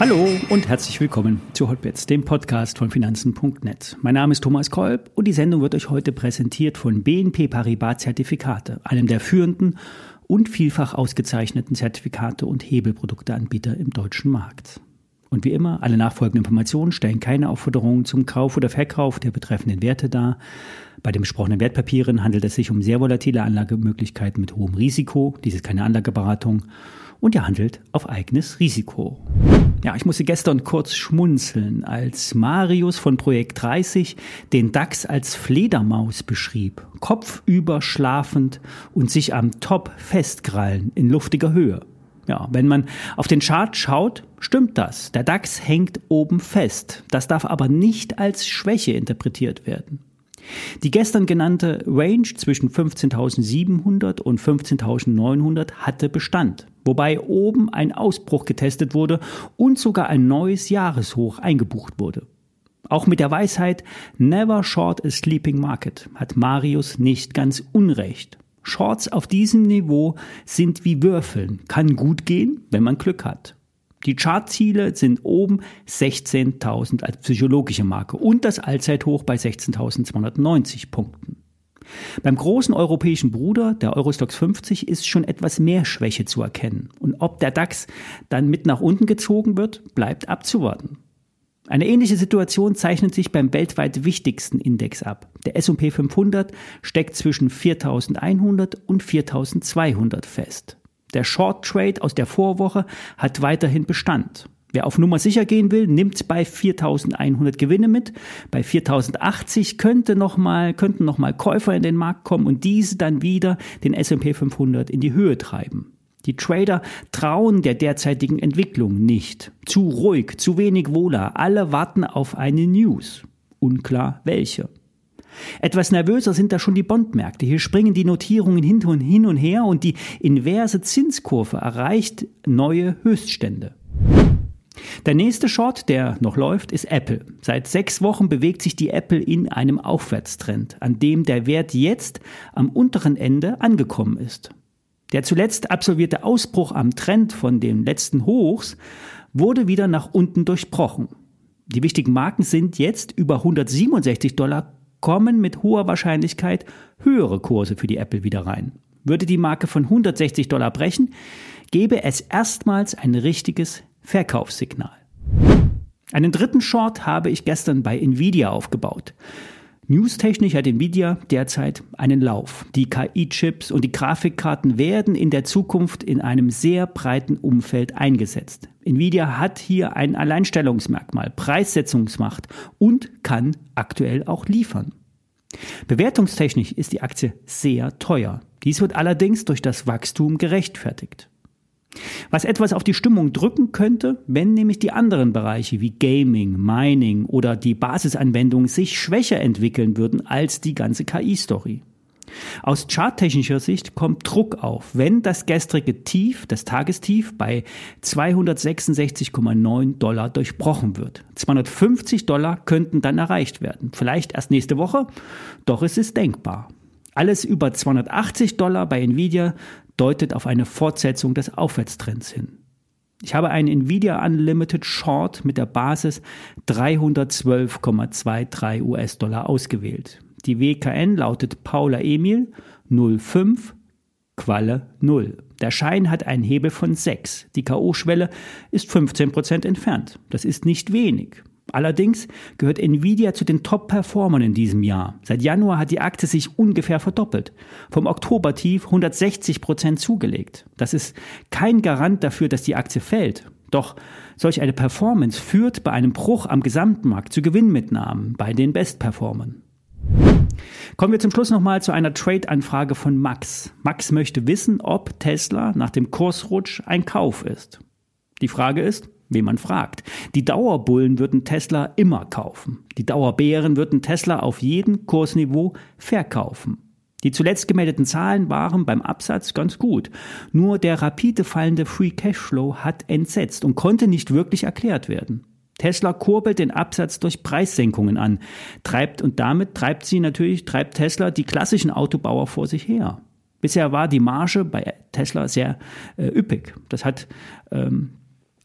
Hallo und herzlich willkommen zu Hotbets, dem Podcast von Finanzen.net. Mein Name ist Thomas Kolb und die Sendung wird euch heute präsentiert von BNP Paribas Zertifikate, einem der führenden und vielfach ausgezeichneten Zertifikate und Hebelprodukteanbieter im deutschen Markt. Und wie immer, alle nachfolgenden Informationen stellen keine Aufforderungen zum Kauf oder Verkauf der betreffenden Werte dar. Bei den besprochenen Wertpapieren handelt es sich um sehr volatile Anlagemöglichkeiten mit hohem Risiko. Dies ist keine Anlageberatung und ihr handelt auf eigenes Risiko. Ja, ich musste gestern kurz schmunzeln, als Marius von Projekt 30 den DAX als Fledermaus beschrieb, kopfüber schlafend und sich am Top festkrallen in luftiger Höhe. Ja, wenn man auf den Chart schaut, stimmt das. Der DAX hängt oben fest. Das darf aber nicht als Schwäche interpretiert werden. Die gestern genannte Range zwischen 15.700 und 15.900 hatte Bestand, wobei oben ein Ausbruch getestet wurde und sogar ein neues Jahreshoch eingebucht wurde. Auch mit der Weisheit Never short a sleeping market hat Marius nicht ganz unrecht. Shorts auf diesem Niveau sind wie Würfeln, kann gut gehen, wenn man Glück hat. Die Chartziele sind oben 16.000 als psychologische Marke und das Allzeithoch bei 16.290 Punkten. Beim großen europäischen Bruder, der Eurostox 50, ist schon etwas mehr Schwäche zu erkennen. Und ob der DAX dann mit nach unten gezogen wird, bleibt abzuwarten. Eine ähnliche Situation zeichnet sich beim weltweit wichtigsten Index ab. Der S&P 500 steckt zwischen 4100 und 4200 fest. Der Short Trade aus der Vorwoche hat weiterhin Bestand. Wer auf Nummer sicher gehen will, nimmt bei 4100 Gewinne mit. Bei 4080 könnte noch mal, könnten nochmal Käufer in den Markt kommen und diese dann wieder den S&P 500 in die Höhe treiben. Die Trader trauen der derzeitigen Entwicklung nicht. Zu ruhig, zu wenig Wohler. Alle warten auf eine News. Unklar welche. Etwas nervöser sind da schon die Bondmärkte. Hier springen die Notierungen hin und, her und die inverse Zinskurve erreicht neue Höchststände. Der nächste Short, der noch läuft, ist Apple. Seit sechs Wochen bewegt sich die Apple in einem Aufwärtstrend, an dem der Wert jetzt am unteren Ende angekommen ist. Der zuletzt absolvierte Ausbruch am Trend von den letzten Hochs wurde wieder nach unten durchbrochen. Die wichtigen Marken sind jetzt über 167 Dollar kommen mit hoher Wahrscheinlichkeit höhere Kurse für die Apple wieder rein. Würde die Marke von 160 Dollar brechen, gäbe es erstmals ein richtiges Verkaufssignal. Einen dritten Short habe ich gestern bei Nvidia aufgebaut. Newstechnisch hat Nvidia derzeit einen Lauf. Die KI-Chips und die Grafikkarten werden in der Zukunft in einem sehr breiten Umfeld eingesetzt. Nvidia hat hier ein Alleinstellungsmerkmal, Preissetzungsmacht und kann aktuell auch liefern. Bewertungstechnisch ist die Aktie sehr teuer. Dies wird allerdings durch das Wachstum gerechtfertigt. Was etwas auf die Stimmung drücken könnte, wenn nämlich die anderen Bereiche wie Gaming, Mining oder die Basisanwendungen sich schwächer entwickeln würden als die ganze KI-Story. Aus charttechnischer Sicht kommt Druck auf, wenn das gestrige Tief, das Tagestief bei 266,9 Dollar durchbrochen wird. 250 Dollar könnten dann erreicht werden. Vielleicht erst nächste Woche, doch es ist denkbar. Alles über 280 Dollar bei Nvidia deutet auf eine Fortsetzung des Aufwärtstrends hin. Ich habe einen Nvidia Unlimited Short mit der Basis 312,23 US-Dollar ausgewählt. Die WKN lautet Paula Emil 05 Qualle 0. Der Schein hat einen Hebel von 6. Die K.O.-Schwelle ist 15% entfernt. Das ist nicht wenig. Allerdings gehört Nvidia zu den Top-Performern in diesem Jahr. Seit Januar hat die Aktie sich ungefähr verdoppelt. Vom Oktobertief 160 Prozent zugelegt. Das ist kein Garant dafür, dass die Aktie fällt. Doch solch eine Performance führt bei einem Bruch am Gesamtmarkt zu Gewinnmitnahmen bei den Bestperformern. Kommen wir zum Schluss nochmal zu einer Trade-Anfrage von Max. Max möchte wissen, ob Tesla nach dem Kursrutsch ein Kauf ist. Die Frage ist, wen man fragt. Die Dauerbullen würden Tesla immer kaufen. Die Dauerbären würden Tesla auf jedem Kursniveau verkaufen. Die zuletzt gemeldeten Zahlen waren beim Absatz ganz gut. Nur der rapide fallende Free Cashflow hat entsetzt und konnte nicht wirklich erklärt werden. Tesla kurbelt den Absatz durch Preissenkungen an, treibt und damit treibt sie natürlich, treibt Tesla die klassischen Autobauer vor sich her. Bisher war die Marge bei Tesla sehr äh, üppig. Das hat ähm,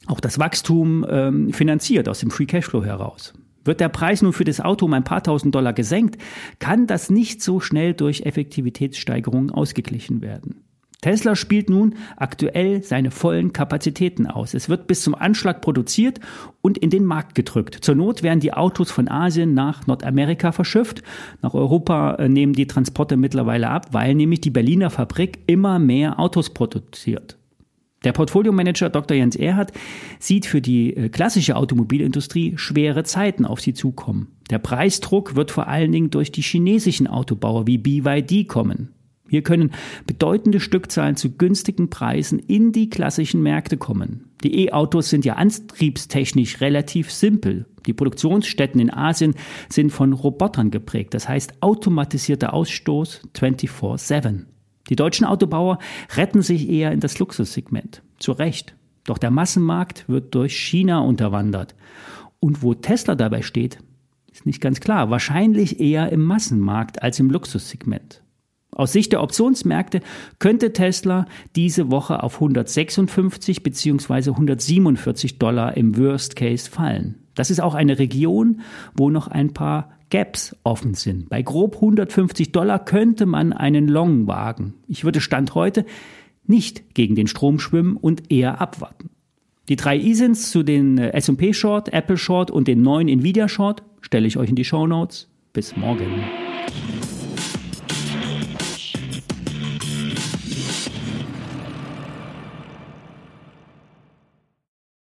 auch das Wachstum ähm, finanziert aus dem Free Cashflow heraus. Wird der Preis nun für das Auto um ein paar tausend Dollar gesenkt, kann das nicht so schnell durch Effektivitätssteigerungen ausgeglichen werden. Tesla spielt nun aktuell seine vollen Kapazitäten aus. Es wird bis zum Anschlag produziert und in den Markt gedrückt. Zur Not werden die Autos von Asien nach Nordamerika verschifft. Nach Europa äh, nehmen die Transporte mittlerweile ab, weil nämlich die Berliner Fabrik immer mehr Autos produziert. Der Portfoliomanager Dr. Jens Erhardt sieht für die äh, klassische Automobilindustrie schwere Zeiten auf sie zukommen. Der Preisdruck wird vor allen Dingen durch die chinesischen Autobauer wie BYD kommen. Hier können bedeutende Stückzahlen zu günstigen Preisen in die klassischen Märkte kommen. Die E-Autos sind ja antriebstechnisch relativ simpel. Die Produktionsstätten in Asien sind von Robotern geprägt, das heißt automatisierter Ausstoß 24/7. Die deutschen Autobauer retten sich eher in das Luxussegment. Zu Recht. Doch der Massenmarkt wird durch China unterwandert. Und wo Tesla dabei steht, ist nicht ganz klar. Wahrscheinlich eher im Massenmarkt als im Luxussegment. Aus Sicht der Optionsmärkte könnte Tesla diese Woche auf 156 bzw. 147 Dollar im Worst Case fallen. Das ist auch eine Region, wo noch ein paar Gaps offen sind. Bei grob 150 Dollar könnte man einen Long wagen. Ich würde Stand heute nicht gegen den Strom schwimmen und eher abwarten. Die drei ISINs zu den äh, S&P Short, Apple Short und den neuen Nvidia Short stelle ich euch in die Show Notes. Bis morgen.